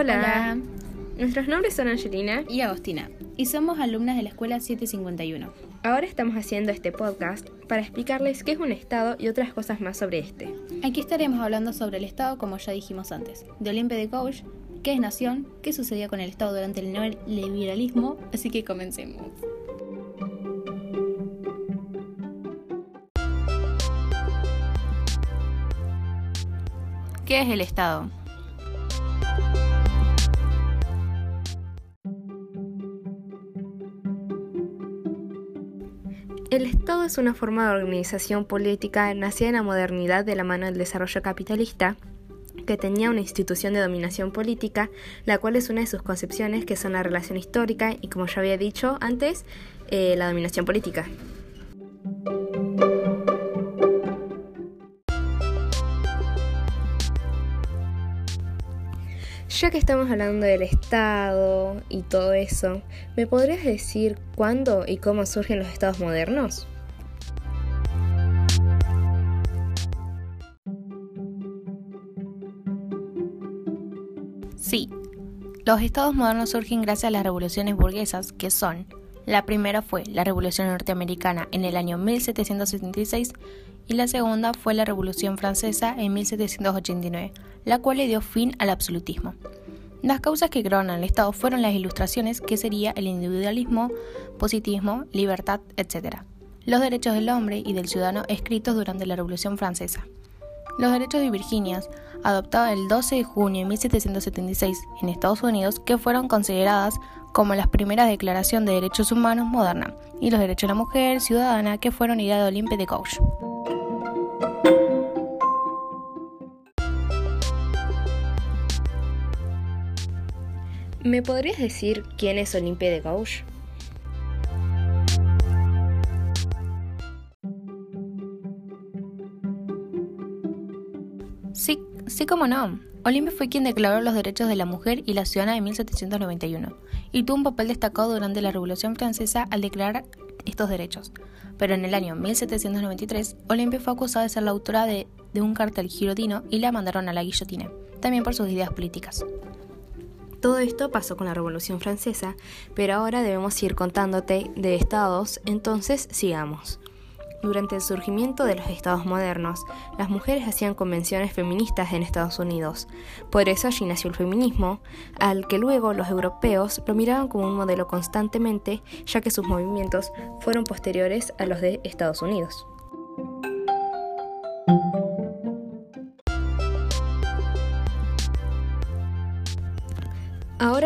Hola. Nuestros nombres son Angelina y Agostina, y somos alumnas de la Escuela 751. Ahora estamos haciendo este podcast para explicarles qué es un Estado y otras cosas más sobre este. Aquí estaremos hablando sobre el Estado, como ya dijimos antes, de Olimpe de Gauche, qué es nación, qué sucedía con el Estado durante el neoliberalismo, así que comencemos. ¿Qué es el Estado? El Estado es una forma de organización política nacida en la modernidad de la mano del desarrollo capitalista que tenía una institución de dominación política, la cual es una de sus concepciones que son la relación histórica y, como ya había dicho antes, eh, la dominación política. Ya que estamos hablando del Estado y todo eso, ¿me podrías decir cuándo y cómo surgen los Estados modernos? Sí, los estados modernos surgen gracias a las revoluciones burguesas, que son, la primera fue la Revolución Norteamericana en el año 1776 y la segunda fue la Revolución Francesa en 1789, la cual le dio fin al absolutismo. Las causas que crearon al Estado fueron las ilustraciones, que sería el individualismo, positivismo, libertad, etc. Los derechos del hombre y del ciudadano escritos durante la Revolución Francesa. Los derechos de Virginia, adoptados el 12 de junio de 1776 en Estados Unidos, que fueron consideradas como las primeras declaraciones de derechos humanos moderna, y los derechos de la mujer ciudadana, que fueron ideas de Olympe de Gauche. ¿Me podrías decir quién es Olimpia de Gauche? Sí, sí como no. Olimpia fue quien declaró los derechos de la mujer y la ciudadana en 1791 y tuvo un papel destacado durante la Revolución Francesa al declarar estos derechos. Pero en el año 1793, Olimpia fue acusada de ser la autora de, de un cartel girotino y la mandaron a la guillotina, también por sus ideas políticas. Todo esto pasó con la Revolución Francesa, pero ahora debemos ir contándote de estados, entonces sigamos. Durante el surgimiento de los estados modernos, las mujeres hacían convenciones feministas en Estados Unidos. Por eso allí nació el feminismo, al que luego los europeos lo miraban como un modelo constantemente, ya que sus movimientos fueron posteriores a los de Estados Unidos.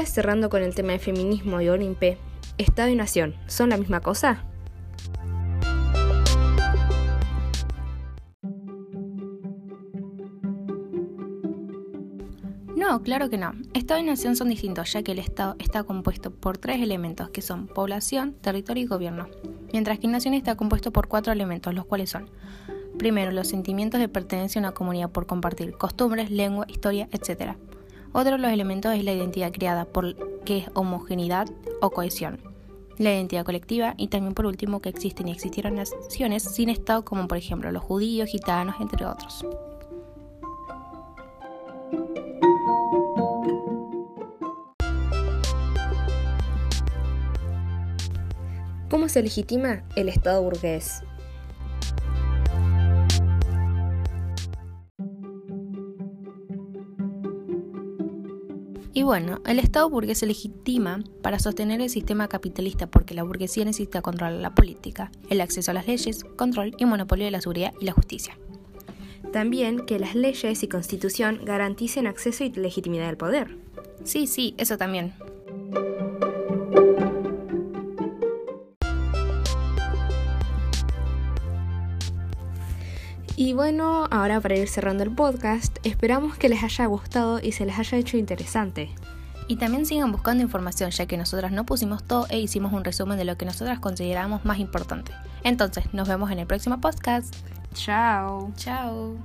Cerrando con el tema de feminismo y Olimpe, Estado y Nación, ¿son la misma cosa? No, claro que no. Estado y nación son distintos, ya que el Estado está compuesto por tres elementos, que son población, territorio y gobierno, mientras que nación está compuesto por cuatro elementos, los cuales son, primero, los sentimientos de pertenencia a una comunidad por compartir costumbres, lengua, historia, etc. Otro de los elementos es la identidad creada, por que es homogeneidad o cohesión. La identidad colectiva y también por último que existen y existieron naciones sin Estado como por ejemplo los judíos, gitanos, entre otros. ¿Cómo se legitima el Estado burgués? Y bueno, el Estado burgués se legitima para sostener el sistema capitalista porque la burguesía necesita controlar la política, el acceso a las leyes, control y monopolio de la seguridad y la justicia. También que las leyes y constitución garanticen acceso y legitimidad al poder. Sí, sí, eso también. Y bueno, ahora para ir cerrando el podcast, esperamos que les haya gustado y se les haya hecho interesante. Y también sigan buscando información, ya que nosotras no pusimos todo e hicimos un resumen de lo que nosotras consideramos más importante. Entonces, nos vemos en el próximo podcast. Chao. Chao.